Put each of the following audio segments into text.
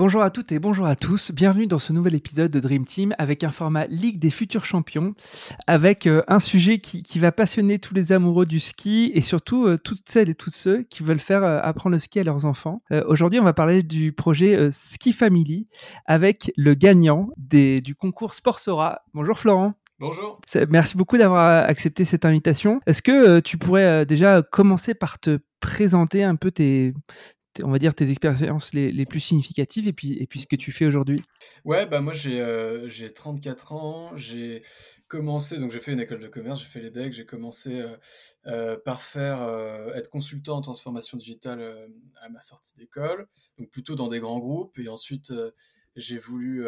Bonjour à toutes et bonjour à tous, bienvenue dans ce nouvel épisode de Dream Team avec un format Ligue des futurs champions, avec euh, un sujet qui, va passionner tous les amoureux du ski et surtout euh, toutes celles et tous ceux qui veulent faire euh, apprendre le ski à leurs enfants. Aujourd'hui on va parler du projet Ski Family avec le gagnant du concours Sportsora. Bonjour Florent. Bonjour. Merci beaucoup d'avoir accepté cette invitation. Est-ce que tu pourrais déjà commencer par te présenter un peu tes, on va dire, tes expériences les, plus significatives et puis, et puis ce que tu fais aujourd'hui? Ouais, bah moi j'ai 34 euh, ans, j'ai commencé, donc j'ai fait une école de commerce, j'ai fait les decks, j'ai commencé euh, euh, par faire, être consultant en transformation digitale à ma sortie d'école, donc plutôt dans des grands groupes, et ensuite j'ai voulu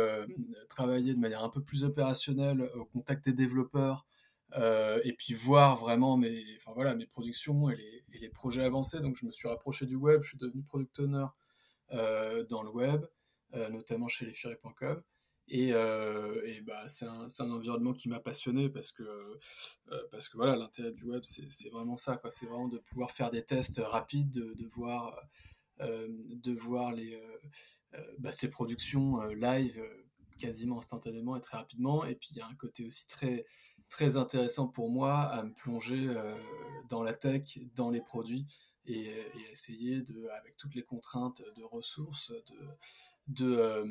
travailler de manière un peu plus opérationnelle au contact des développeurs, et puis voir vraiment mes, enfin voilà, mes productions et les, et les projets avancés. Donc je me suis rapproché du web, je suis devenu product owner euh, dans le web, euh, notamment chez lesfuries.com. Et, euh, et bah, c'est un, un, environnement qui m'a passionné parce que, parce que voilà, l'intérêt du web, c'est vraiment ça. C'est vraiment de pouvoir faire des tests rapides, de, de voir, de voir les, bah, ces productions live quasiment instantanément et très rapidement. Et puis il y a un côté aussi très, très intéressant pour moi à me plonger euh, dans la tech, dans les produits et, essayer de, avec toutes les contraintes de ressources, de, de, euh,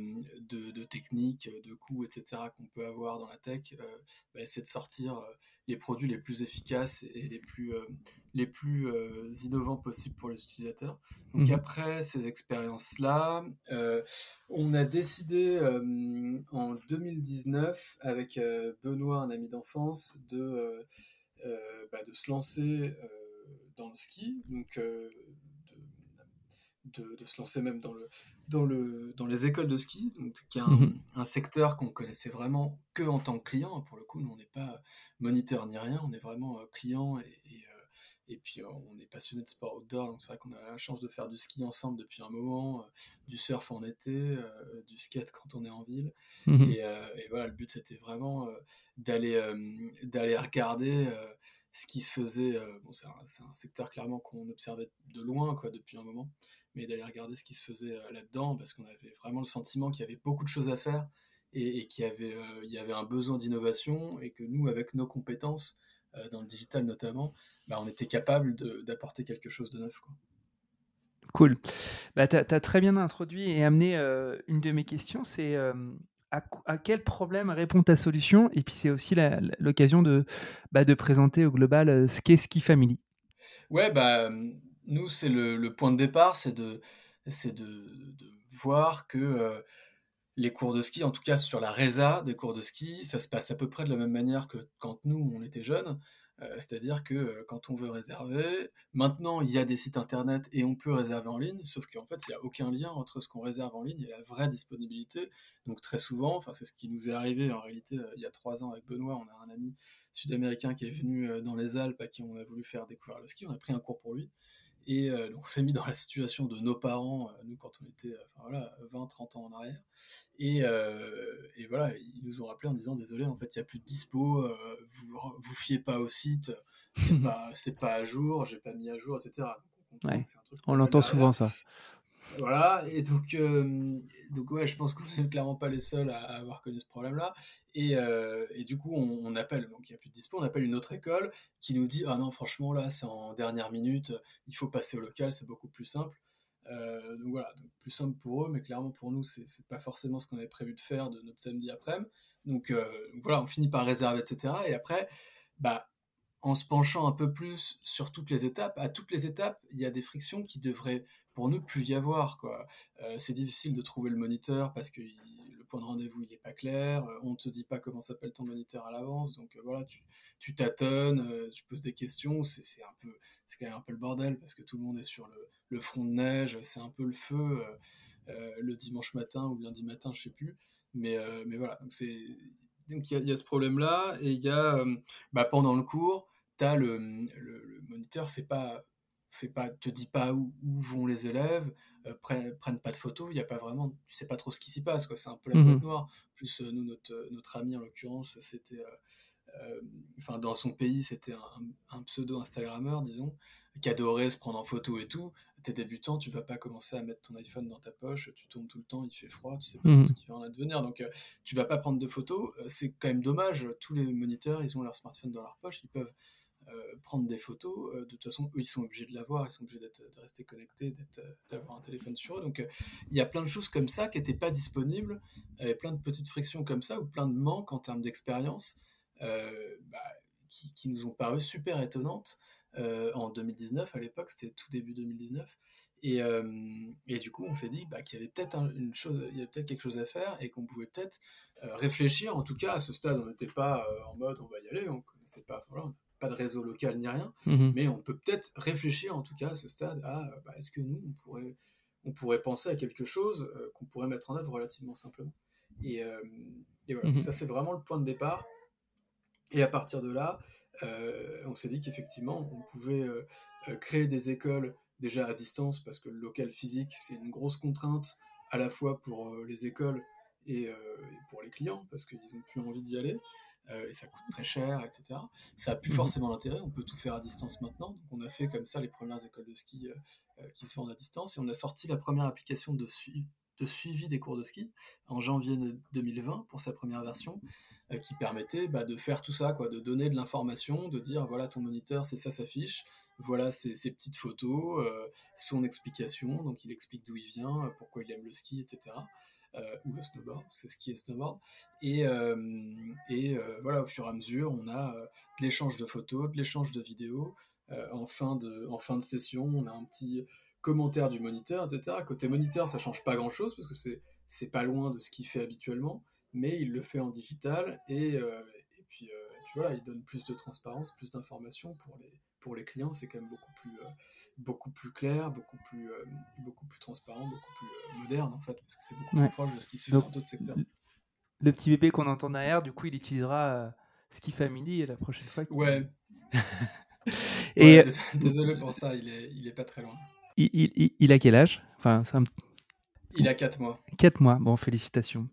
de, techniques, de coûts, etc. qu'on peut avoir dans la tech, euh, bah, essayer de sortir les produits les plus efficaces et les plus, les plus innovants possibles pour les utilisateurs. Donc mmh après ces expériences-là, on a décidé en 2019 avec Benoît, un ami d'enfance, de, bah, de se lancer dans le ski, donc de, de, se lancer même dans le, dans, le, dans les écoles de ski, donc, qui est un, mhm. un secteur qu'on connaissait vraiment que en tant que client. Pour le coup, nous, on n'est pas moniteur ni rien, on est vraiment euh, client et, et, euh, et puis euh, on est passionné de sport outdoor. Donc c'est vrai qu'on a la chance de faire du ski ensemble depuis un moment, du surf en été, du skate quand on est en ville. Mhm. Et, et, voilà, le but c'était vraiment d'aller d'aller regarder ce qui se faisait. bon, c'est un, secteur clairement qu'on observait de loin quoi, depuis un moment mais d'aller regarder ce qui se faisait euh, là-dedans, parce qu'on avait vraiment le sentiment qu'il y avait beaucoup de choses à faire et, qu'il y avait, euh, y avait un besoin d'innovation et que nous, avec nos compétences, euh, dans le digital notamment, bah, on était capable d'apporter quelque chose de neuf. Cool. Bah, tu as, très bien introduit et amené une de mes questions, c'est à, quel problème répond ta solution? Et puis c'est aussi l'occasion de, bah, de présenter au global ce qu'est Ski Family. Ouais, bah nous, c'est le, point de départ, c'est de, de, voir que euh, les cours de ski, en tout cas sur la résa des cours de ski, ça se passe à peu près de la même manière que quand nous, on était jeunes. Euh, c'est-à-dire que euh, quand on veut réserver, maintenant il y a des sites internet et on peut réserver en ligne, sauf qu'en fait il n'y a aucun lien entre ce qu'on réserve en ligne et la vraie disponibilité. Donc très souvent, enfin c'est ce qui nous est arrivé en réalité il y a trois ans avec Benoît, on a un ami sud-américain qui est venu dans les Alpes à qui on a voulu faire découvrir le ski, on a pris un cours pour lui. Et euh, on s'est mis dans la situation de nos parents, euh, nous, quand on était euh, voilà, 20, 30 ans en arrière. Et, et, voilà, ils nous ont rappelé en disant Désolé, en fait, il n'y a plus de dispo, vous vous fiez pas au site, c'est pas, pas à jour, j'ai pas mis à jour, etc. on l'entend souvent, ça. Voilà, et donc, euh, donc ouais, je pense qu'on n'est clairement pas les seuls à, avoir connu ce problème-là. Et, euh, et, du coup, on, appelle, donc il n'y a plus de dispo, on appelle une autre école qui nous dit Ah non, franchement, là, c'est en dernière minute, il faut passer au local, c'est beaucoup plus simple. Euh, donc voilà, donc plus simple pour eux, mais clairement pour nous, c'est pas forcément ce qu'on avait prévu de faire de notre samedi après-midi. Donc, donc, voilà, on finit par réserver, etc. Et après, bah, en se penchant un peu plus sur toutes les étapes, à toutes les étapes, il y a des frictions qui devraient, pour nous, plus y avoir. Quoi. c'est difficile de trouver le moniteur parce que le point de rendez-vous, il n'est pas clair, on ne te dit pas comment s'appelle ton moniteur à l'avance, donc voilà, tu, tâtonnes, tu poses des questions, c'est un peu, c'est quand même un peu le bordel parce que tout le monde est sur le, le front de neige, c'est un peu le feu le dimanche matin ou lundi matin, je sais plus. Mais, mais voilà, c'est donc il y, a ce problème-là, et il y a, euh, bah, pendant le cours, as le, le, moniteur fait pas, fait pas, te dit pas où, vont les élèves, euh, prennent, pas de photos, il y a pas vraiment, tu sais pas trop ce qui s'y passe, quoi. C'est un peu la mmh boîte noire. Plus euh, nous, notre, notre ami en l'occurrence, c'était, enfin dans son pays, c'était un, un pseudo Instagrammeur, disons, qui adorait se prendre en photo et tout t'es débutant, tu vas pas commencer à mettre ton iPhone dans ta poche, tu tournes tout le temps, il fait froid, tu sais pas mmh. ce qui va en advenir, donc euh, tu vas pas prendre de photos. Euh, c'est quand même dommage, tous les moniteurs, ils ont leur smartphone dans leur poche, ils peuvent euh, prendre des photos. de toute façon, eux, ils sont obligés de l'avoir, ils sont obligés de rester connectés, d'avoir un téléphone sur eux. Donc il y a plein de choses comme ça qui n'étaient pas disponibles, et plein de petites frictions comme ça, ou plein de manques en termes d'expérience, bah, qui, nous ont paru super étonnantes. Euh, en 2019 à l'époque, c'était tout début 2019. Et, euh, du coup, on s'est dit bah, qu'il y avait peut-être une chose, il y avait peut-être quelque chose à faire et qu'on pouvait peut-être euh, réfléchir. En tout cas, à ce stade, on n'était pas en mode on va y aller, on connaissait pas, voilà, pas de réseau local ni rien, mhm. mais on peut peut-être réfléchir en tout cas à ce stade à bah, est-ce que nous on pourrait, on pourrait penser à quelque chose qu'on pourrait mettre en œuvre relativement simplement. Et, et voilà, mhm. ça c'est vraiment le point de départ. Et à partir de là, euh, on s'est dit qu'effectivement, on pouvait euh, euh, créer des écoles déjà à distance, parce que le local physique, c'est une grosse contrainte à la fois pour les écoles et, pour les clients, parce qu'ils n'ont plus envie d'y aller. Et ça coûte très cher, etc. Ça n'a plus mhm. forcément l'intérêt, on peut tout faire à distance maintenant. Donc on a fait comme ça les premières écoles de ski qui se vendent à distance, et on a sorti la première application de, de suivi des cours de ski en janvier 2020 pour sa première version, euh, qui permettait bah, de faire tout ça, quoi, de donner de l'information, de dire voilà ton moniteur, c'est ça s'affiche, voilà ses, petites photos, euh, son explication, donc il explique d'où il vient, euh, pourquoi il aime le ski, etc. ou le snowboard, c'est ski et snowboard. Et, et voilà, au fur et à mesure, on a de l'échange de photos, de l'échange de vidéos. en, fin de, en fin de session, on a un petit commentaires du moniteur, etc. Côté moniteur, ça change pas grand-chose parce que c'est c'est pas loin de ce qu'il fait habituellement, mais il le fait en digital et, euh, et, puis, euh, et, puis, voilà, il donne plus de transparence, plus d'informations pour les pour les clients. C'est quand même beaucoup plus euh, beaucoup plus clair, beaucoup plus beaucoup plus transparent, beaucoup plus moderne en fait parce que c'est beaucoup plus proche de ce qui se fait dans d'autres secteurs. Le petit bébé qu'on entend derrière, du coup, il utilisera Ski Family la prochaine fois. Ouais. et désolé pour ça, il est, il est pas très loin. Il, a quel âge? Enfin, Il a 4 mois. 4 mois, bon, félicitations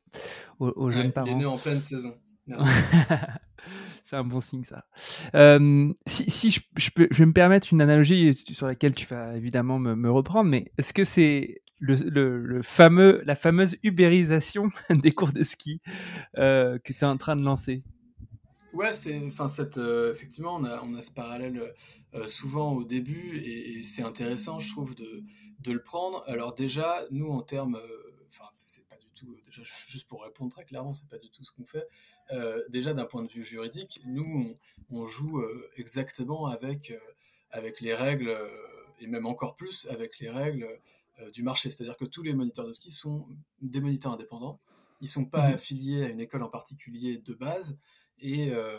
aux, jeunes parents. Il est né en pleine saison. Merci. C'est un bon signe, ça. Si, je, peux, je vais me permettre une analogie sur laquelle tu vas évidemment me, reprendre, mais est-ce que c'est le, fameux, la fameuse ubérisation des cours de ski euh, que tu es en train de lancer? Ouais, c'est, enfin, cette, euh, effectivement, on a, on a ce parallèle euh, souvent au début et, c'est intéressant, je trouve, de, de, le prendre. Alors déjà, nous, en termes, enfin, c'est pas du tout, déjà, juste pour répondre très clairement, c'est pas du tout ce qu'on fait. déjà, d'un point de vue juridique, nous, on, on joue exactement avec, avec les règles et même encore plus avec les règles du marché. C'est-à-dire que tous les moniteurs de ski sont des moniteurs indépendants. Ils sont pas mmh affiliés à une école en particulier de base. Et, euh,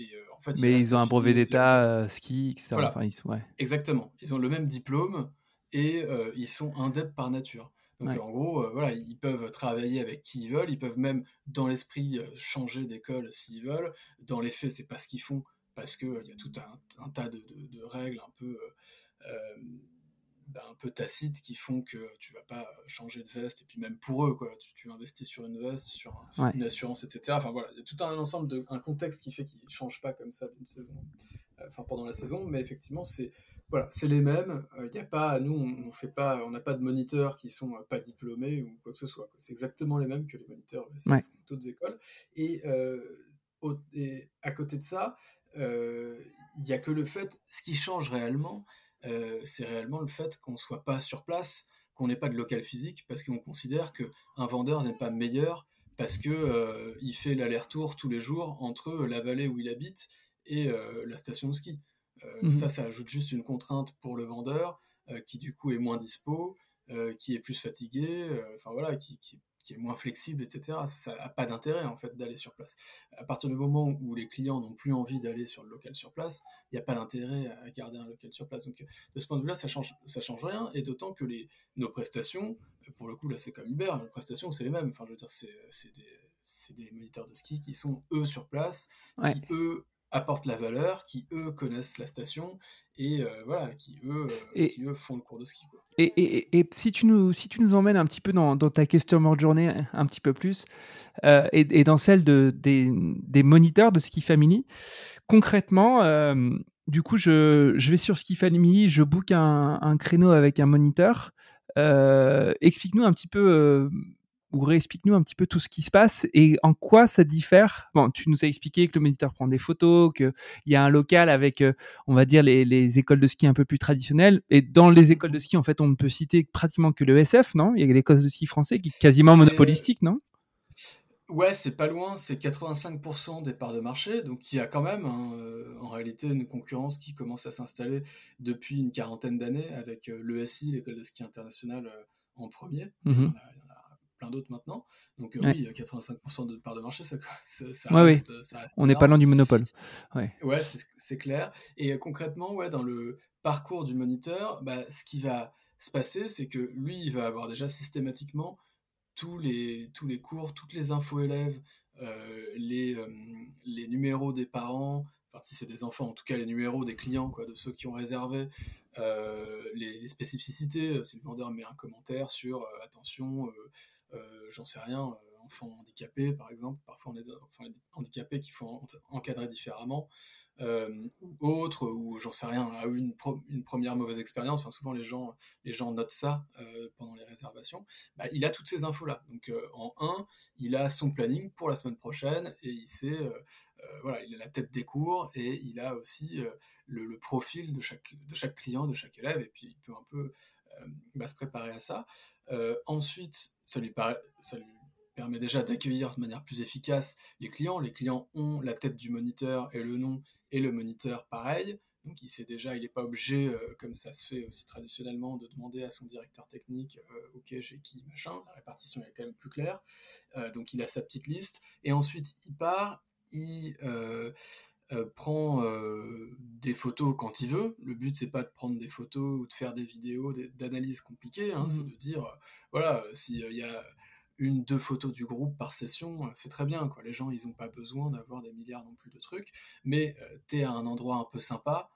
euh, en fait, Mais ils ont un brevet d'état, euh, ski, etc. ouais. Exactement. Ils ont le même diplôme et ils sont indep par nature. Donc en gros, voilà, ils peuvent travailler avec qui ils veulent, ils peuvent même dans l'esprit changer d'école s'ils veulent. Dans les faits, c'est pas ce qu'ils font parce qu'il il y a tout un, tas de, de, règles un peu bah, un peu tacites qui font que tu vas pas changer de veste. Et puis même pour eux quoi tu, investis sur une veste sur une assurance etc enfin voilà il y a tout un ensemble de un contexte qui fait qu'ils changent pas comme ça d'une saison euh, enfin pendant la saison. Mais effectivement c'est voilà c'est les mêmes il euh, a pas nous on, fait pas on n'a pas de moniteurs qui sont euh, pas diplômés ou quoi que ce soit c'est exactement les mêmes que les moniteurs d'autres écoles. Et, et, à côté de ça il y a que le fait ce qui change réellement euh, c'est réellement le fait qu'on ne soit pas sur place, qu'on n'ait pas de local physique, parce qu'on considère qu'un vendeur n'est pas meilleur parce qu'il euh, il fait l'aller-retour tous les jours entre la vallée où il habite et la station de ski. Mmh ça, ça ajoute juste une contrainte pour le vendeur qui du coup est moins dispo, qui est plus fatigué, enfin voilà, qui, qui, qui est moins flexible, etc. Ça n'a pas d'intérêt en fait d'aller sur place. À partir du moment où les clients n'ont plus envie d'aller sur le local sur place, il n'y a pas d'intérêt à garder un local sur place. Donc de ce point de vue-là, ça change, ça change rien. Et d'autant que les, nos prestations, pour le coup là c'est comme Uber, nos prestations c'est les mêmes. Enfin je veux dire c'est des, des, moniteurs de ski qui sont eux sur place, qui eux apportent la valeur, qui eux connaissent la station et euh, voilà, qui eux, euh, qui eux, font le cours de ski. Et, et, et, si, tu nous, si tu nous emmènes un petit peu dans, dans ta customer journée un petit peu plus, euh, et, dans celle de, des, des, moniteurs de Ski Family, concrètement, du coup, je, je, vais sur Ski Family, je book un, un créneau avec un moniteur. Explique-nous un petit peu ou réexplique-nous un petit peu tout ce qui se passe et en quoi ça diffère. Bon, tu nous as expliqué que le moniteur prend des photos, qu'il y a un local avec, euh, on va dire, les, écoles de ski un peu plus traditionnelles. Et dans les écoles de ski, en fait, on ne peut citer pratiquement que le SF, non? Il y a l'école de ski français qui est quasiment monopolistique, non? Ouais, c'est pas loin, c'est 85% des parts de marché, donc il y a quand même hein, euh, en réalité une concurrence qui commence à s'installer depuis une quarantaine d'années avec euh, l'ESI, l'école de ski internationale, en premier. Mmh plein d'autres maintenant. Donc euh, oui, 85% de part de marché, ça, ça, reste, On n'est pas loin du monopole. Ouais, ouais c'est clair. Et euh, concrètement, ouais, dans le parcours du moniteur, bah, ce qui va se passer, c'est que lui, il va avoir déjà systématiquement tous les, tous les cours, toutes les infos élèves, euh, les, les numéros des parents, enfin si c'est des enfants, en tout cas les numéros des clients, quoi, de ceux qui ont réservé, les, les, spécificités, si le vendeur met un commentaire sur attention, j'en sais rien, euh, enfants handicapés par exemple, parfois on a des enfants handicapés qu'il faut encadrer différemment. Euh, ou autre, ou j'en sais rien, a eu une, première mauvaise expérience, souvent les gens, les gens notent ça pendant les réservations, bah, il a toutes ces infos-là. Donc en un, il a son planning pour la semaine prochaine et il sait, voilà, il a la tête des cours et il a aussi le, profil de chaque, de chaque client, de chaque élève, et puis il peut un peu bah, se préparer à ça. Euh, ensuite, ça lui, permet déjà d'accueillir de manière plus efficace les clients. Les clients ont la tête du moniteur et le nom, et le moniteur pareil. Donc il sait déjà, il n'est pas obligé, euh, comme ça se fait aussi traditionnellement, de demander à son directeur technique, euh, ok, j'ai qui, machin. La répartition est quand même plus claire. donc il a sa petite liste. Et ensuite, il part, il euh, prend euh, des photos quand il veut. Le but, c'est pas de prendre des photos ou de faire des vidéos d'analyse compliquées, hein, c'est mmh. de dire, euh, voilà, s'il y a une, deux photos du groupe par session, c'est très bien. Quoi. Les gens, ils n'ont pas besoin d'avoir des milliards non plus de trucs, mais tu es à un endroit un peu sympa,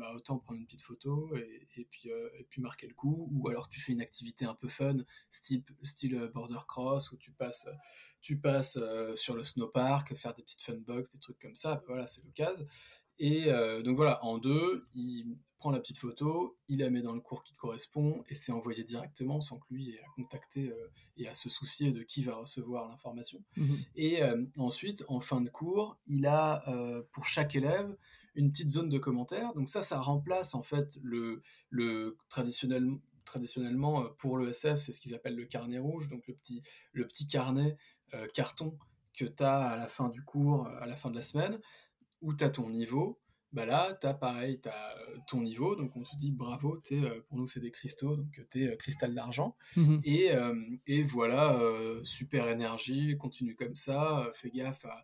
bah, autant prendre une petite photo et, puis, euh, et puis marquer le coup. Ou alors tu fais une activité un peu fun, style, style euh, border cross, où tu passes, tu passes sur le snowpark, faire des petites fun box, des trucs comme ça. Bah, voilà, c'est l'occasion. Et donc voilà, en deux, il prend la petite photo, il la met dans le cours qui correspond et c'est envoyé directement sans que lui ait à contacter et à se soucier de qui va recevoir l'information. Mmh et ensuite, en fin de cours, il a pour chaque élève une petite zone de commentaires. Donc ça, ça remplace en fait le, traditionnel, traditionnellement euh, pour le SF, c'est ce qu'ils appellent le carnet rouge, donc le petit, carnet euh, carton que tu as à la fin du cours, à la fin de la semaine, où tu as ton niveau, bah là, tu as pareil, tu as euh, ton niveau, donc on te dit bravo, es, euh, pour nous c'est des cristaux, donc tu es euh, cristal d'argent. Mmh et, et, voilà, super énergie, continue comme ça, fais gaffe à,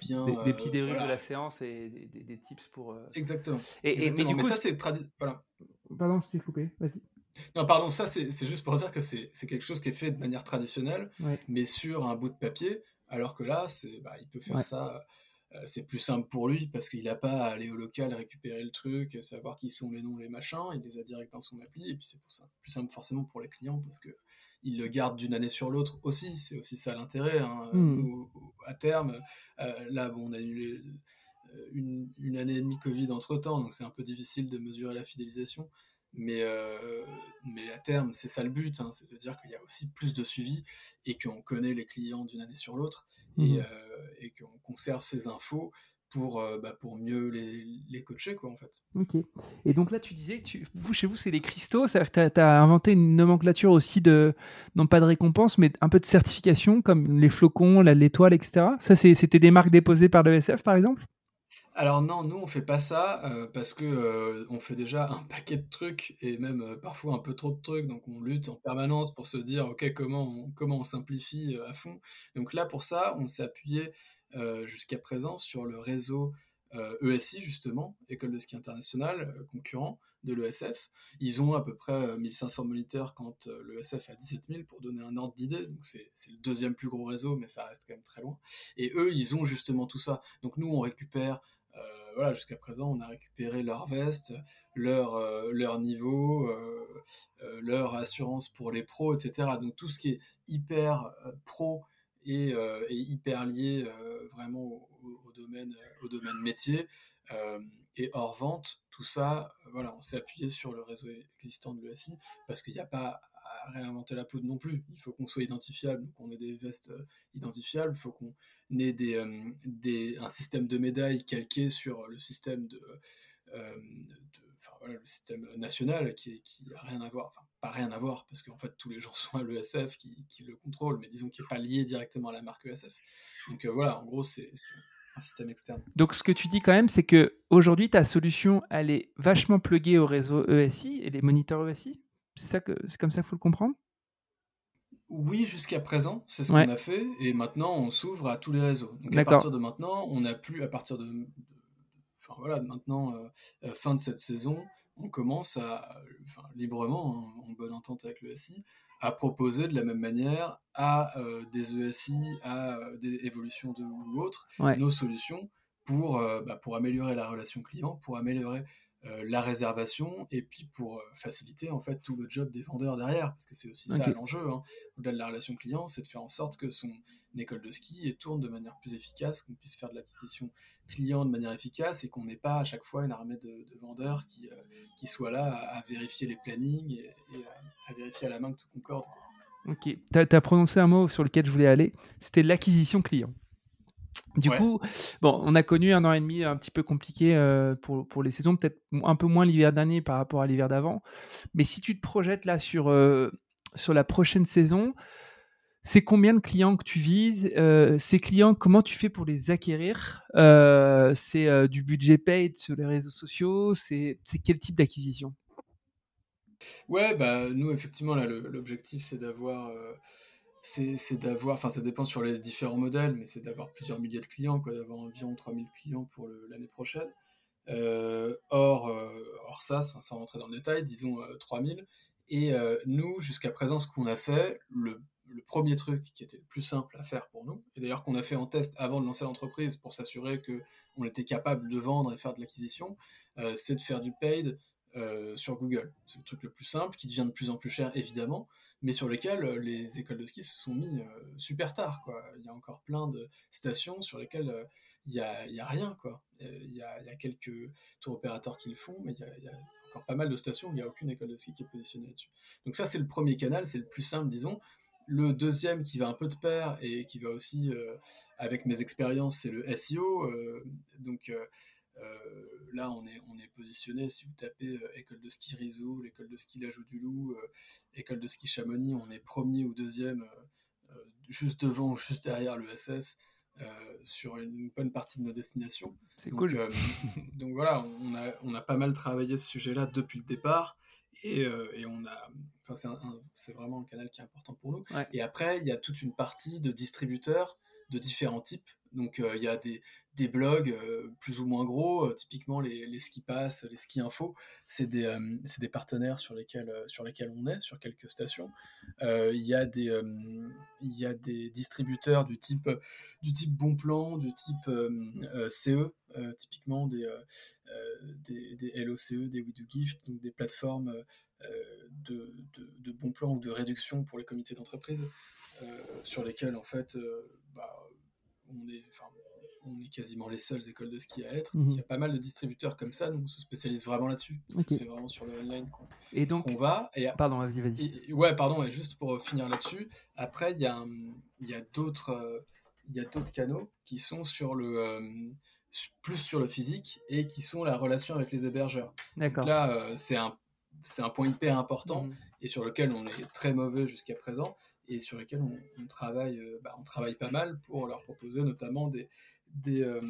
bien. Des, petits déroulés de la séance et des, tips pour. Exactement. Et, Mais, du coup, ça c'est. Voilà. Pardon, je t'ai coupé, vas-y. Non, pardon, ça c'est juste pour dire que c'est quelque chose qui est fait de manière traditionnelle, mais sur un bout de papier, alors que là, bah, il peut faire ça c'est plus simple pour lui parce qu'il n'a pas à aller au local récupérer le truc, savoir qui sont les noms, les machins, il les a direct dans son appli, et puis c'est plus simple forcément pour les clients parce que il le garde d'une année sur l'autre aussi, c'est aussi ça l'intérêt. Hein. Hmm. à terme, euh, là, bon, on a eu euh, une, année et demie Covid entre temps, donc c'est un peu difficile de mesurer la fidélisation. Mais, mais à terme, c'est ça le but, hein, c'est de dire qu'il y a aussi plus de suivi et qu'on connaît les clients d'une année sur l'autre. Mmh. Euh, et, qu'on conserve ces infos pour, euh, bah, pour mieux les, les, coacher, quoi, en fait. Ok. Et donc là, tu disais, tu, vous, chez vous, c'est les cristaux, c'est-à-dire que tu as, inventé une nomenclature aussi de, non pas de récompense, mais un peu de certification, comme les flocons, l'étoile, etc. Ça, c'était des marques déposées par l'ESF, par exemple? Alors non, nous on fait pas ça euh, parce que euh, on fait déjà un paquet de trucs et même euh, parfois un peu trop de trucs, donc on lutte en permanence pour se dire ok comment on, comment on simplifie à fond. Donc là pour ça, on s'est appuyé jusqu'à présent sur le réseau ESI e justement, École de ski internationale, concurrent de l'ESF. Ils ont à peu près 1500 moniteurs quand l'ESF a 17 000 pour donner un ordre d'idée. Donc c'est le deuxième plus gros réseau, mais ça reste quand même très loin. Et eux, ils ont justement tout ça. Donc nous, on récupère euh, voilà, jusqu'à présent, on a récupéré leur veste, leur, euh, leur niveau, euh, leur assurance pour les pros, etc. Donc tout ce qui est hyper pro et, hyper lié vraiment au, domaine, au domaine métier et hors vente, tout ça, voilà, on s'est appuyé sur le réseau existant de l'ESI parce qu'il n'y a pas réinventer la poudre non plus. Il faut qu'on soit identifiable, qu'on ait des vestes euh, identifiables, il faut qu'on ait des, euh, des, un système de médailles calqué sur le système de, euh, voilà, le système national qui, qui a rien à voir, enfin pas rien à voir parce qu'en fait tous les gens sont à l'ESF qui, qui, le contrôle, mais disons qu'il n'est pas lié directement à la marque ESF. Donc voilà, en gros c'est un système externe. Donc ce que tu dis quand même, c'est que aujourd'hui ta solution elle est vachement pluguée au réseau ESI et les moniteurs ESI c'est ça que c'est comme ça qu'il faut le comprendre? Oui, jusqu'à présent, c'est ce qu'on a fait, et maintenant on s'ouvre à tous les réseaux. Donc à partir de maintenant, on n'a plus à partir de, enfin voilà, maintenant euh, euh, fin de cette saison, on commence à librement, hein, en bonne entente avec le SI, à proposer de la même manière à euh, des ESI, à des évolutions de ou autres, nos solutions pour, bah, pour améliorer la relation client, pour améliorer euh, la réservation et puis pour euh, faciliter en fait tout le job des vendeurs derrière parce que c'est aussi ça l'enjeu hein. au-delà de la relation client c'est de faire en sorte que son école de ski tourne de manière plus efficace qu'on puisse faire de l'acquisition client de manière efficace et qu'on n'ait pas à chaque fois une armée de, vendeurs qui, euh, qui soient là à, vérifier les plannings et, à, vérifier à la main que tout concorde Ok, tu as, prononcé un mot sur lequel je voulais aller, c'était l'acquisition client. Du coup, bon, on a connu un an et demi un petit peu compliqué euh, pour, pour les saisons, peut-être un peu moins l'hiver dernier par rapport à l'hiver d'avant. Mais si tu te projettes là sur, euh, sur la prochaine saison, c'est combien de clients que tu vises euh, Ces clients, comment tu fais pour les acquérir C'est du budget paid sur les réseaux sociaux C'est quel type d'acquisition? Ouais, bah, nous, effectivement, l'objectif, c'est d'avoir c'est d'avoir, enfin ça dépend sur les différents modèles, mais c'est d'avoir plusieurs milliers de clients, quoi, d'avoir environ 3000 clients pour l'année prochaine. Euh, or, euh, or ça, sans rentrer dans le détail, disons 3000. Euh, Et nous, jusqu'à présent, ce qu'on a fait, le, le, premier truc qui était le plus simple à faire pour nous, et d'ailleurs qu'on a fait en test avant de lancer l'entreprise pour s'assurer qu'on était capable de vendre et faire de l'acquisition, c'est de faire du paid sur Google. C'est le truc le plus simple, qui devient de plus en plus cher évidemment, mais sur lesquels euh, les écoles de ski se sont mis euh, super tard. Quoi. Il y a encore plein de stations sur lesquelles euh, il n'y a, a, rien. Quoi. Il, y a, il y a quelques tours opérateurs qui le font, mais il y, a, encore pas mal de stations où il n'y a aucune école de ski qui est positionnée là-dessus. Donc ça, c'est le premier canal, c'est le plus simple, disons. Le deuxième qui va un peu de pair et qui va aussi avec mes expériences, c'est le SEO. donc là, on est, on est positionné, si vous tapez euh, école de ski Rizou, l'école de ski Lajou du Loup, euh, école de ski Chamonix, on est premier ou deuxième, juste devant ou juste derrière le SF. sur une bonne partie de nos destinations. C'est cool. donc voilà, on a, on a pas mal travaillé ce sujet-là depuis le départ et, et on a, enfin c'est vraiment un canal qui est important pour nous. Et après, il y a toute une partie de distributeurs de différents types. Donc il y a des, blogs euh, plus ou moins gros, euh, typiquement les, les ski pass, les ski info, c'est des, euh, partenaires sur lesquels, sur lesquels on est, sur quelques stations. Il y, a des, distributeurs du type, du type Bon Plan, du type CE, typiquement des, LOCE, des We Do Gift, donc des plateformes de, de, de, bon plan ou de réduction pour les comités d'entreprise, sur lesquels en fait bah, on est, on est quasiment les seules écoles de ski à être. Mhm. Il y a pas mal de distributeurs comme ça, nous on se spécialise vraiment là-dessus. C'est vraiment sur le online qu'on et donc, on va. Et, pardon, vas-y, vas-y. Ouais, pardon, et juste pour finir là-dessus, après, il y a, il d'autres euh, il y a d'autres canaux qui sont sur le, euh, plus sur le physique et qui sont la relation avec les hébergeurs. D'accord. Là, euh, c'est un, un point hyper important mhm. et sur lequel on est très mauvais jusqu'à présent et sur lequel on, travaille, bah, on travaille pas mal pour leur proposer notamment euh,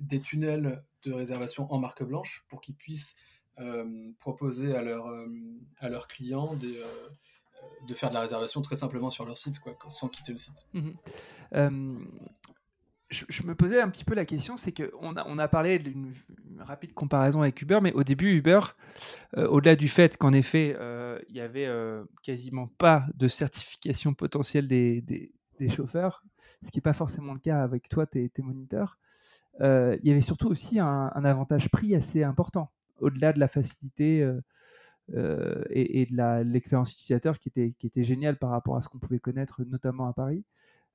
des tunnels de réservation en marque blanche pour qu'ils puissent proposer à, leur, à leurs clients de faire de la réservation très simplement sur leur site, quoi, sans quitter le site. Mmh je, me posais un petit peu la question, c'est qu'on a, on a parlé d'une rapide comparaison avec Uber, mais au début, Uber, euh, au-delà du fait qu'en effet, euh, il n'y avait euh, quasiment pas de certification potentielle des, chauffeurs, ce qui n'est pas forcément le cas avec toi, tes, moniteurs, il y avait surtout aussi un, avantage prix assez important, au-delà de la facilité et, et, de l'expérience utilisateur qui était, qui était géniale par rapport à ce qu'on pouvait connaître, notamment à Paris.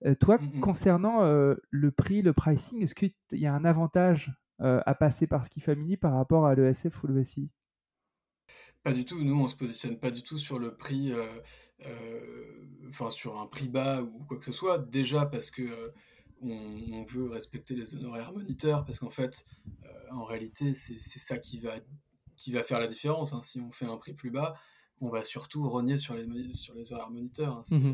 Euh, toi, mmh concernant euh, le prix, le pricing, est-ce qu'il y a un avantage euh, à passer par Ski Family par rapport à l'ESF ou l'ESI pas du tout. Nous, on se positionne pas du tout sur le prix, enfin sur un prix bas ou quoi que ce soit. Déjà parce que on, veut respecter les honoraires moniteurs, parce qu'en fait, en réalité, c'est ça qui va qui va faire la différence. Hein. Si on fait un prix plus bas, on va surtout rogner sur les sur les horaires moniteurs. Hein. Mmh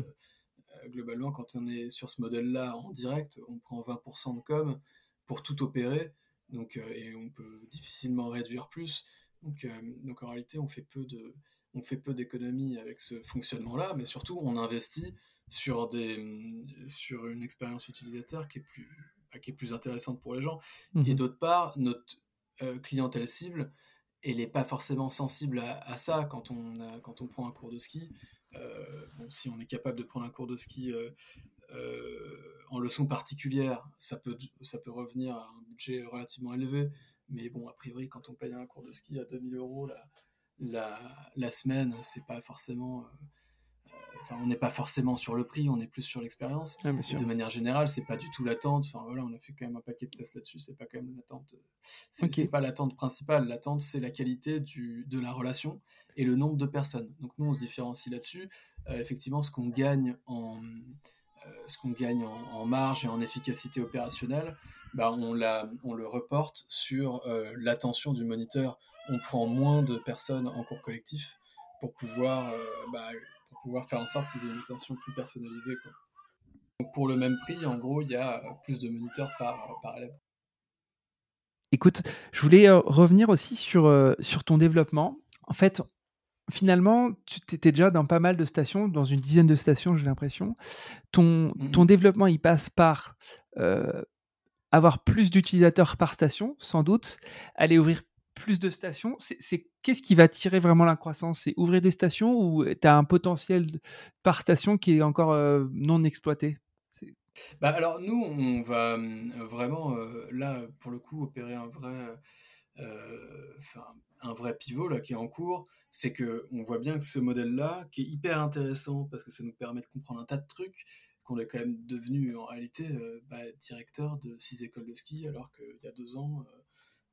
globalement, quand on est sur ce modèle-là en direct, on prend 20% de com pour tout opérer, donc, euh, et on peut difficilement réduire plus. Donc, euh, donc en réalité, on fait peu de, on fait peu d'économies avec ce fonctionnement-là, mais surtout, on investit sur, des, sur une expérience utilisateur qui est plus, bah, qui est plus intéressante pour les gens. Et mhm. d'autre part, notre clientèle cible, elle n'est pas forcément sensible à, ça quand on, quand on prend un cours de ski. Euh, si on est capable de prendre un cours de ski euh, euh, en leçon particulière, ça peut, ça peut revenir à un budget relativement élevé. Mais bon, a priori, quand on paye un cours de ski à 2000 euros la, la, la semaine, c'est pas forcément on n'est pas forcément sur le prix, on est plus sur l'expérience. de manière générale, c'est pas du tout l'attente. Enfin voilà, on a fait quand même un paquet de tests là-dessus. C'est pas quand même l'attente. C'est pas l'attente principale. L'attente, c'est la qualité du, de la relation et le nombre de personnes. Donc nous, on se différencie là-dessus. Euh, effectivement, ce qu'on gagne en euh, ce qu'on gagne en, marge et en efficacité opérationnelle, bah, on, la, on le reporte sur euh, l'attention du moniteur. On prend moins de personnes en cours collectif pour pouvoir bah, pouvoir faire en sorte qu'ils aient une attention plus personnalisée. Donc pour le même prix, en gros, il y a plus de moniteurs par, par élève. Écoute, je voulais euh, revenir aussi sur, euh, sur ton développement. En fait, finalement, tu étais déjà dans pas mal de stations, dans une dizaine de stations, j'ai l'impression. Ton, mmh ton développement, il passe par euh, avoir plus d'utilisateurs par station, sans doute, aller ouvrir plus de stations, c'est qu'est-ce qui va tirer vraiment la croissance? C'est ouvrir des stations ou tu as un potentiel par station qui est encore euh, non exploité? Bah alors nous, on va euh, vraiment euh, là pour le coup opérer un vrai, un vrai pivot là qui est en cours. C'est que on voit bien que ce modèle-là, qui est hyper intéressant parce que ça nous permet de comprendre un tas de trucs, qu'on est quand même devenu en réalité bah, directeur de six écoles de ski alors qu'il y a deux ans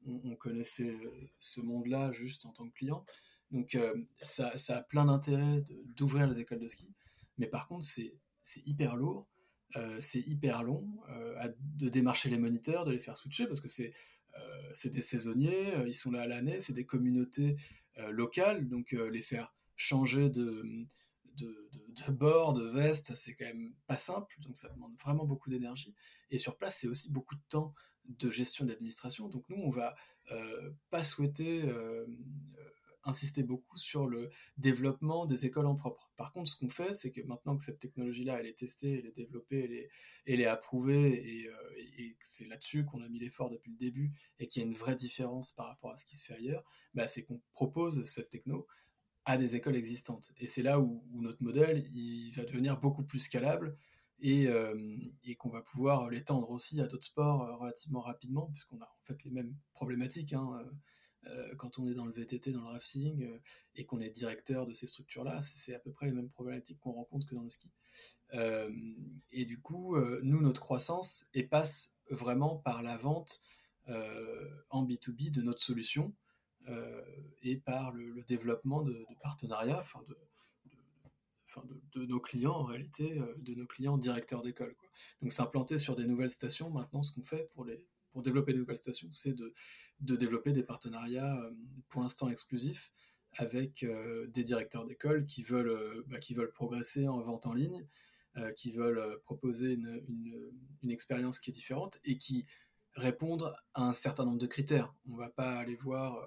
on, connaissait euh, ce monde-là juste en tant que client. Donc euh, ça, a plein d'intérêt d'ouvrir les écoles de ski. Mais par contre, c'est hyper lourd, euh, c'est hyper long de démarcher les moniteurs, de les faire switcher, parce que c'est des saisonniers, ils sont là à l'année, c'est des communautés locales, donc les faire changer de, de, de, bord, de veste, c'est quand même pas simple, donc ça demande vraiment beaucoup d'énergie. Et sur place, c'est aussi beaucoup de temps de gestion d'administration. Donc nous, on va euh, pas souhaiter euh, insister beaucoup sur le développement des écoles en propre. Par contre, ce qu'on fait, c'est que maintenant que cette technologie-là, elle est testée, elle est développée, elle est, approuvée, et, euh, c'est là-dessus qu'on a mis l'effort depuis le début, et qu'il y a une vraie différence par rapport à ce qui se fait ailleurs, bah, c'est qu'on propose cette techno à des écoles existantes. Et c'est là où, notre modèle va devenir beaucoup plus scalable, euh, et, qu'on va pouvoir l'étendre aussi à d'autres sports euh, relativement rapidement, puisqu'on a en fait les mêmes problématiques. Hein, euh, quand on est dans le VTT, dans le rafting, et qu'on est directeur de ces structures-là, c'est à peu près les mêmes problématiques qu'on rencontre que dans le ski. et du coup, nous, notre croissance passe vraiment par la vente en B2B de notre solution et par le, développement de, de partenariats, enfin de, de, nos clients en réalité, euh, de nos clients directeurs d'école. Donc s'implanter sur des nouvelles stations, maintenant ce qu'on fait pour, les, pour développer des nouvelles stations, c'est de, de, développer des partenariats euh, pour l'instant exclusifs avec euh, des directeurs d'école qui, veulent bah, qui veulent progresser en vente en ligne, qui veulent proposer une, une, expérience qui est différente et qui répondre à un certain nombre de critères. On ne va pas aller voir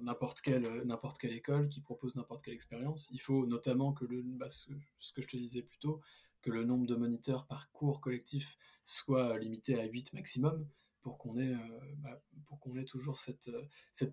n'importe quelle, n'importe quelle école qui propose n'importe quelle expérience. Il faut notamment que le, bah, ce que je te disais plus tôt, que le nombre de moniteurs par cours collectif soit limité à 8 maximum pour qu'on ait, bah, pour qu'on ait toujours cette,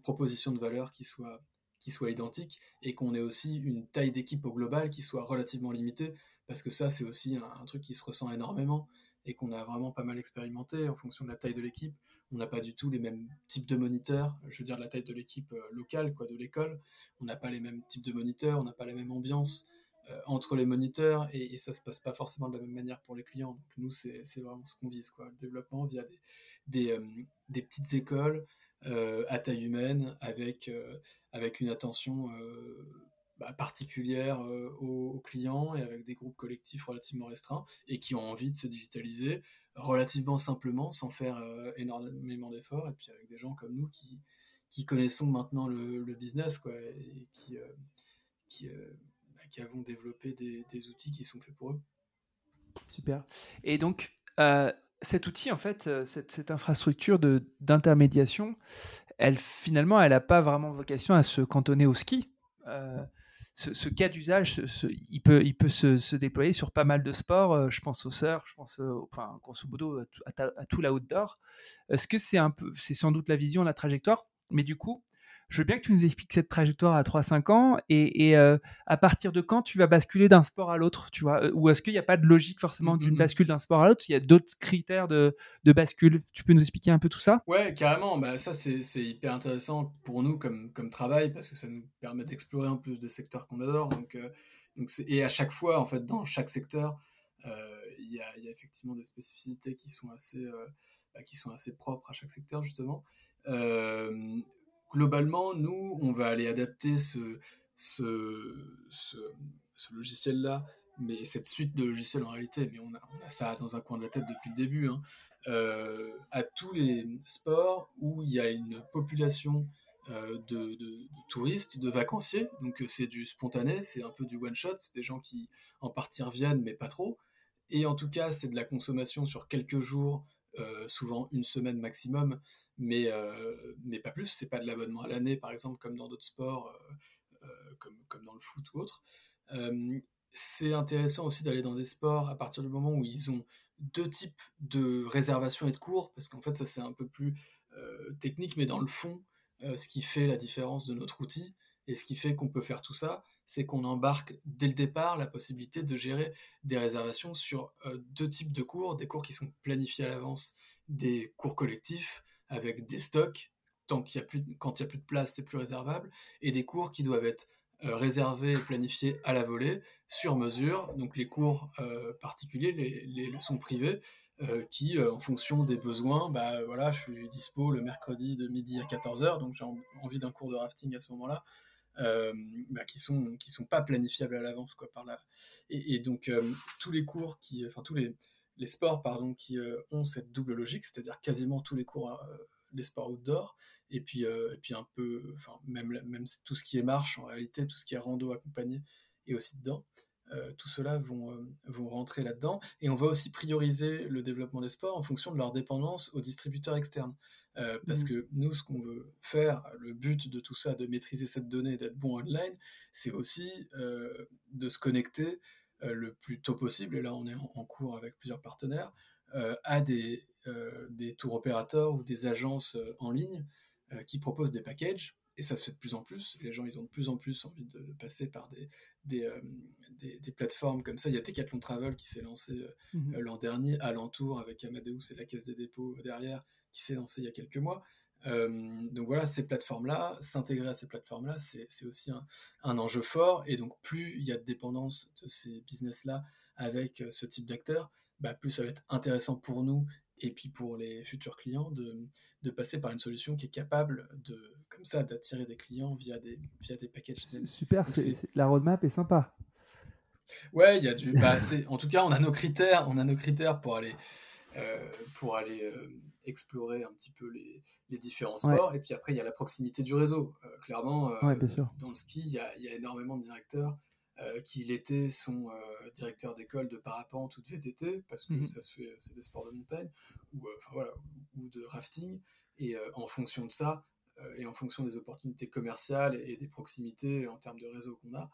proposition de valeur qui soit, qui soit identique et qu'on ait aussi une taille d'équipe au global qui soit relativement limitée parce que ça c'est aussi un, truc qui se ressent énormément et qu'on a vraiment pas mal expérimenté en fonction de la taille de l'équipe. On n'a pas du tout les mêmes types de moniteurs, je veux dire la taille de l'équipe euh, locale, quoi, de l'école. On n'a pas les mêmes types de moniteurs, on n'a pas la même ambiance euh, entre les moniteurs et, ça se passe pas forcément de la même manière pour les clients. Donc nous, c'est vraiment ce qu'on vise, quoi, le développement via des, euh, petites écoles à taille humaine avec, avec une attention bah, particulière aux, clients et avec des groupes collectifs relativement restreints et qui ont envie de se digitaliser relativement simplement sans faire euh, énormément d'efforts et puis avec des gens comme nous qui, qui connaissons maintenant le, business quoi, et qui, euh, qui, bah, qui, avons développé des, des, outils qui sont faits pour eux. Super. Et donc, cet outil, en fait, cette, cette infrastructure d'intermédiation, elle finalement, elle n'a pas vraiment vocation à se cantonner au ski ce, cas d'usage, il peut, se, déployer sur pas mal de sports. Euh, je pense au surf, je pense, enfin, grosso modo, à, à tout l'outdoor. Est-ce que c'est un peu, c'est sans doute la vision, la trajectoire, mais du coup, je veux bien que tu nous expliques cette trajectoire à 3-5 ans et, euh, à partir de quand tu vas basculer d'un sport à l'autre, tu vois? Ou est-ce qu'il n'y a pas de logique forcément d'une bascule d'un sport à l'autre? Il y a d'autres critères de, bascule. Tu peux nous expliquer un peu tout ça? Ouais, carrément. Bah, ça, c'est hyper intéressant pour nous comme, comme travail parce que ça nous permet d'explorer en plus des secteurs qu'on adore. Donc, euh, donc et à chaque fois, en fait, dans chaque secteur, euh, il y, a, y, a effectivement des spécificités qui sont assez, bah, qui sont assez propres à chaque secteur, justement globalement, nous, on va aller adapter ce, ce, ce, logiciel-là, mais cette suite de logiciels en réalité, mais on a, ça dans un coin de la tête depuis le début, hein, euh, à tous les sports où il y a une population euh, de, touristes, de vacanciers, donc euh, c'est du spontané, c'est un peu du one-shot, c'est des gens qui en partie reviennent, mais pas trop, et en tout cas, c'est de la consommation sur quelques jours, souvent une semaine maximum, mais, euh, mais pas plus. C'est pas de l'abonnement à l'année, par exemple, comme dans d'autres sports, euh, euh, comme, comme dans le foot ou autre. c'est intéressant aussi d'aller dans des sports à partir du moment où ils ont deux types de réservation et de cours, parce qu'en fait, ça c'est un peu plus technique, mais dans le fond, ce qui fait la différence de notre outil et ce qui fait qu'on peut faire tout ça, c'est qu'on embarque dès le départ la possibilité de gérer des réservations sur deux types de cours, des cours qui sont planifiés à l'avance, des cours collectifs, avec des stocks, tant qu'il y a plus, quand il n'y a plus de place, c'est plus réservable, et des cours qui doivent être euh, réservés et planifiés à la volée, sur mesure, donc les cours euh, particuliers, les, leçons privées, euh, qui, en fonction des besoins, bah voilà, je suis dispo le mercredi de midi à 14h, donc j'ai envie d'un cours de rafting à ce moment-là, bah, qui sont qui sont pas planifiables à l'avance quoi par là et, donc tous les cours qui enfin tous les les sports pardon, qui euh, ont cette double logique, c'est-à-dire quasiment tous les cours, euh, les sports outdoor, et puis, euh, et puis un peu, enfin, même, même tout ce qui est marche en réalité, tout ce qui est rando accompagné est aussi dedans. Tout cela vont, vont rentrer là-dedans. Et on va aussi prioriser le développement des sports en fonction de leur dépendance aux distributeurs externes. parce mmh. que nous, ce qu'on veut faire, le but de tout ça, de maîtriser cette donnée, d'être bon online, c'est aussi de se connecter euh, le plus tôt possible, et là on est en, cours avec plusieurs partenaires, euh, à des, euh, des tours opérateurs ou des agences en ligne qui proposent des packages et ça se fait de plus en plus. Les gens, ils ont de plus en plus envie de, passer par des, des, des, plateformes comme ça. Il y a Decathlon Travel qui s'est lancé mmh l'an dernier, à l'entour, avec Amadeus et la Caisse des dépôts derrière, qui s'est lancé il y a quelques mois. Euh, donc voilà, ces plateformes-là, s'intégrer à ces plateformes-là, c'est aussi un, enjeu fort. Et donc plus il y a de dépendance de ces business-là avec euh, ce type d'acteurs, bah, plus ça va être intéressant pour nous et puis pour les futurs clients de, de passer par une solution qui est capable de, comme ça, d'attirer des clients via des, via des packages. Super, la roadmap est sympa. Ouais, il y a du. Bah, en tout cas, on a nos critères, on a nos critères pour aller, euh, pour aller explorer un petit peu les, les différents sports. Et puis après, il y a la proximité du réseau. Euh, clairement, euh, dans le ski, il y, a, y, a, énormément de directeurs qui l'été sont directeurs d'école de parapente ou de VTT, parce que mmh ça se fait, c'est des sports de montagne, ou, voilà, ou de rafting. Et en fonction de ça, et en fonction des opportunités commerciales et des proximités en termes de réseau qu'on a,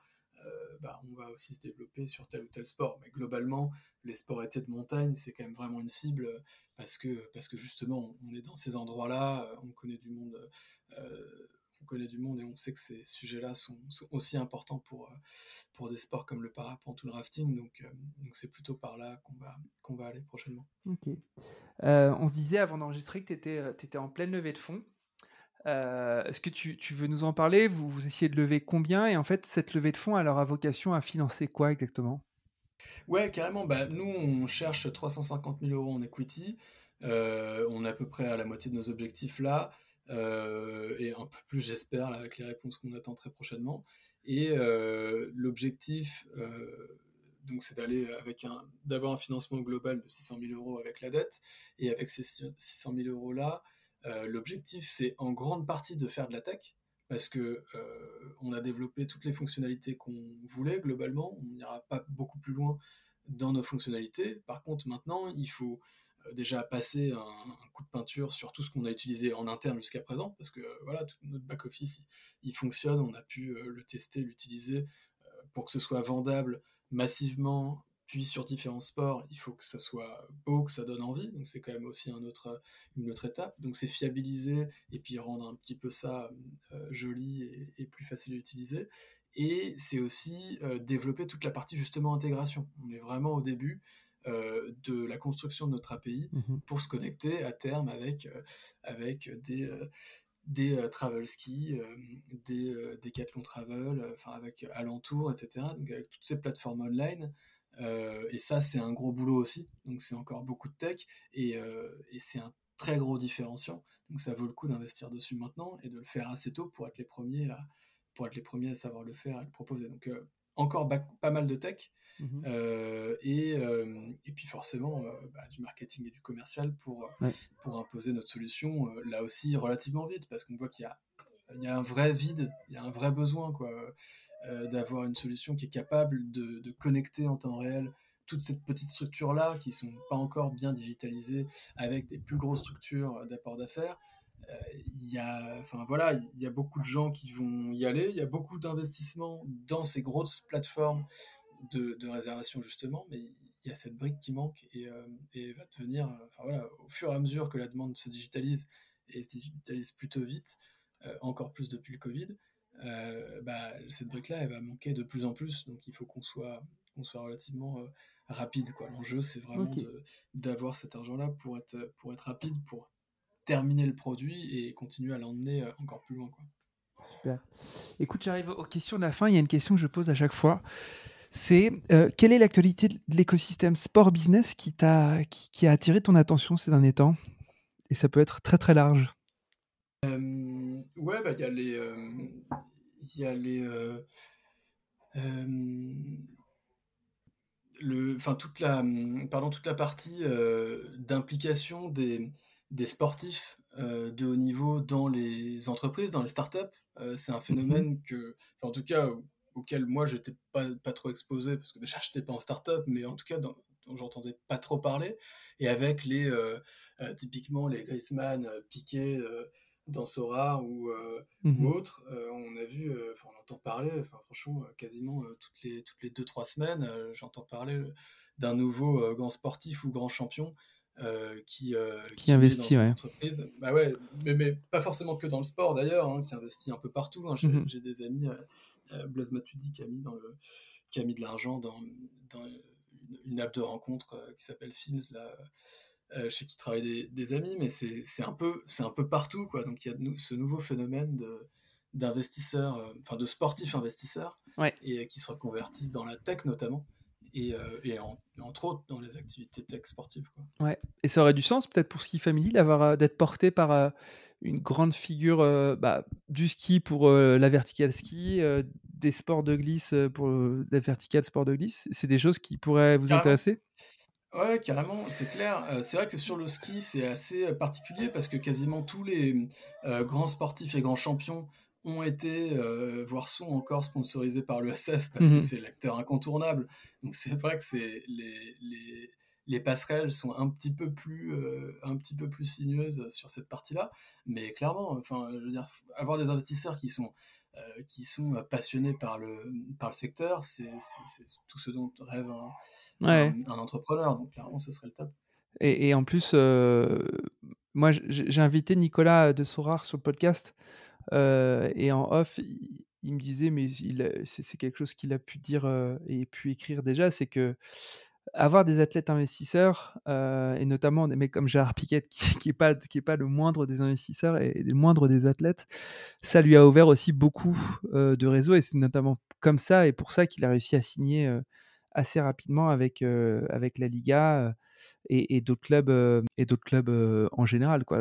euh, bah, on va aussi se développer sur tel ou tel sport. Mais globalement, les sports étés de montagne, c'est quand même vraiment une cible euh, parce que, parce que justement, on est dans ces endroits-là, euh, on connaît du monde. On connaît du monde et on sait que ces sujets-là sont, aussi importants pour, pour des sports comme le parapente ou le rafting. Donc, donc c'est plutôt par là qu'on va, qu'on va aller prochainement. Ok. on se disait avant d'enregistrer que tu étais, étais, en pleine levée de fonds. Euh, est-ce que tu, veux nous en parler? Vous, vous essayez de lever combien? Et en fait, cette levée de fonds, elle aura vocation à financer quoi exactement? Ouais, carrément. Bah, nous, on cherche 350 000 euros en equity. Euh, on est à peu près à la moitié de nos objectifs là. Euh, et un peu plus, j'espère, avec les réponses qu'on attend très prochainement. Et l'objectif, donc, c'est d'aller avec un, d'avoir un financement global de 600 000 euros avec la dette. Et avec ces 600 000 euros là, euh, l'objectif, c'est en grande partie de faire de la tech, parce que euh, on a développé toutes les fonctionnalités qu'on voulait globalement. On n'ira pas beaucoup plus loin dans nos fonctionnalités. Par contre, maintenant, il faut euh, déjà passer un, coup de peinture sur tout ce qu'on a utilisé en interne jusqu'à présent, parce que voilà, tout notre back-office, il, fonctionne, on a pu le tester, l'utiliser pour que ce soit vendable massivement puis sur différents sports, il faut que ça soit beau, que ça donne envie. Donc c'est quand même aussi une autre étape. Donc c'est fiabiliser et puis rendre un petit peu ça euh, joli et, plus facile à utiliser. Et c'est aussi euh, développer toute la partie justement intégration. On est vraiment au début euh, de la construction de notre API mmh pour se connecter à terme avec, avec des des travel ski, des Decathlon Travel, enfin avec Alentour, etc. Donc avec toutes ces plateformes online euh, et ça, c'est un gros boulot aussi. Donc, c'est encore beaucoup de tech et, euh, et c'est un très gros différenciant. Donc, ça vaut le coup d'investir dessus maintenant et de le faire assez tôt pour être les premiers à, pour être les premiers à savoir le faire et le proposer. Donc, euh, encore pas mal de tech. Mmh et, et, puis forcément bah, du marketing et du commercial pour, pour imposer notre solution là aussi relativement vite parce qu'on voit qu'il y a, il y a un vrai vide, il y a un vrai besoin quoi. Euh, d'avoir une solution qui est capable de, connecter en temps réel toutes ces petites structures-là qui sont pas encore bien digitalisées avec des plus grosses structures d'apport d'affaires. Euh, il y a, enfin voilà, il y a beaucoup de gens qui vont y aller. Il y a beaucoup d'investissements dans ces grosses plateformes de, réservation justement, mais il y a cette brique qui manque et, euh, et, va devenir, enfin voilà, au fur et à mesure que la demande se digitalise et se digitalise plutôt vite, encore plus depuis le Covid, euh, bah, cette brique-là, elle va manquer de plus en plus. Donc il faut qu'on soit, qu'on soit relativement euh, rapide. Quoi. L'enjeu, c'est vraiment d'avoir cet argent-là pour être, pour être rapide, pour terminer le produit et continuer à l'emmener euh, encore plus loin. Quoi. Super. Écoute, j'arrive aux questions de la fin. Il y a une question que je pose à chaque fois. C'est quelle est l'actualité de l'écosystème sport-business qui, t'a, qui, a attiré ton attention ces derniers temps? Et ça peut être très très large. ouais, bah, il y a les, il y a les. Euh, euh, le, enfin, toute la, pardon, toute la partie euh, d'implication des, des sportifs de haut niveau dans les entreprises, dans les startups. c'est un mhm. phénomène que, en tout cas, auquel moi j'étais pas, pas trop exposé parce que déjà j'étais pas en startup, mais en tout cas dont, j'entendais pas trop parler. Et avec les, typiquement les Griezmann, Piqué, dans Sora ou, euh, mmh autre, euh, on a vu, euh, enfin on entend parler, enfin franchement, quasiment toutes les toutes les deux trois semaines, j'entends parler d'un nouveau grand sportif ou grand champion qui, qui, investit dans ouais. entreprise. Bah ouais, mais, mais, pas forcément que dans le sport d'ailleurs, hein, qui investit un peu partout. Hein. Mmh j'ai des amis, Blaise Matuidi qui a mis dans le qui a mis de l'argent dans, dans une, app de rencontre qui s'appelle Films là euh, je sais qu'il travaille des, des, amis, mais c'est un, peu, un peu partout. Quoi. Donc il y a de, ce nouveau phénomène d'investisseurs, euh, enfin de sportifs investisseurs, et euh, qui se reconvertissent dans la tech notamment, et, et entre autres dans les activités tech sportives. Quoi. Ouais. Et ça aurait du sens peut-être pour Ski Family d'avoir d'être porté par une grande figure bah, du ski pour la vertical ski, des sports de glisse pour la vertical sport de glisse. C'est des choses qui pourraient vous intéresser? Ouais, carrément, c'est clair. Euh, c'est vrai que sur le ski, c'est assez particulier parce que quasiment tous les euh, grands sportifs et grands champions ont été, voire sont encore sponsorisés par l'ESF parce que mhm. c'est l'acteur incontournable. Donc c'est vrai que c'est les, les, les, passerelles sont un petit peu plus, un petit peu plus sinueuses sur cette partie-là. Mais clairement, enfin, je veux dire, avoir des investisseurs qui sont qui sont passionnés par le, par le secteur, c'est tout ce dont rêve un, un, entrepreneur. Donc clairement, ce serait le top. Et, et en plus, moi, j'ai invité Nicolas de Sorar sur le podcast euh, et en off, il, me disait, mais c'est quelque chose qu'il a pu dire et pu écrire déjà, c'est que avoir des athlètes investisseurs, euh, et notamment des mecs comme Gérard Piquet, qui n'est pas, qui est pas le moindre des investisseurs et, le moindre des athlètes, ça lui a ouvert aussi beaucoup de réseaux, et c'est notamment comme ça, et pour ça qu'il a réussi à signer assez rapidement avec, avec la Liga et, d'autres clubs et d'autres clubs en général quoi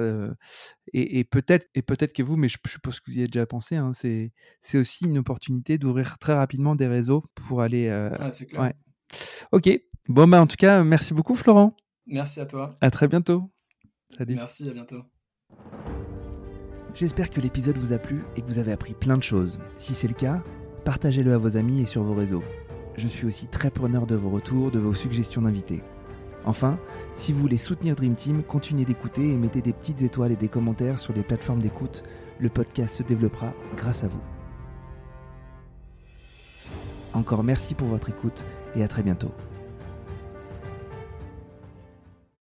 et, peut-être et peut-être que vous mais je, suppose que vous y avez déjà pensé hein, c'est c'est aussi une opportunité d'ouvrir très rapidement des réseaux pour aller ah, c'est clair. ok bon bah en tout cas merci beaucoup Florent merci à toi à très bientôt salut merci à bientôt J'espère que l'épisode vous a plu et que vous avez appris plein de choses. Si c'est le cas, partagez-le à vos amis et sur vos réseaux. Je suis aussi très preneur de vos retours, de vos suggestions d'invités. Enfin, si vous voulez soutenir Dream Team, continuez d'écouter et mettez des petites étoiles et des commentaires sur les plateformes d'écoute. Le podcast se développera grâce à vous. Encore merci pour votre écoute et à très bientôt.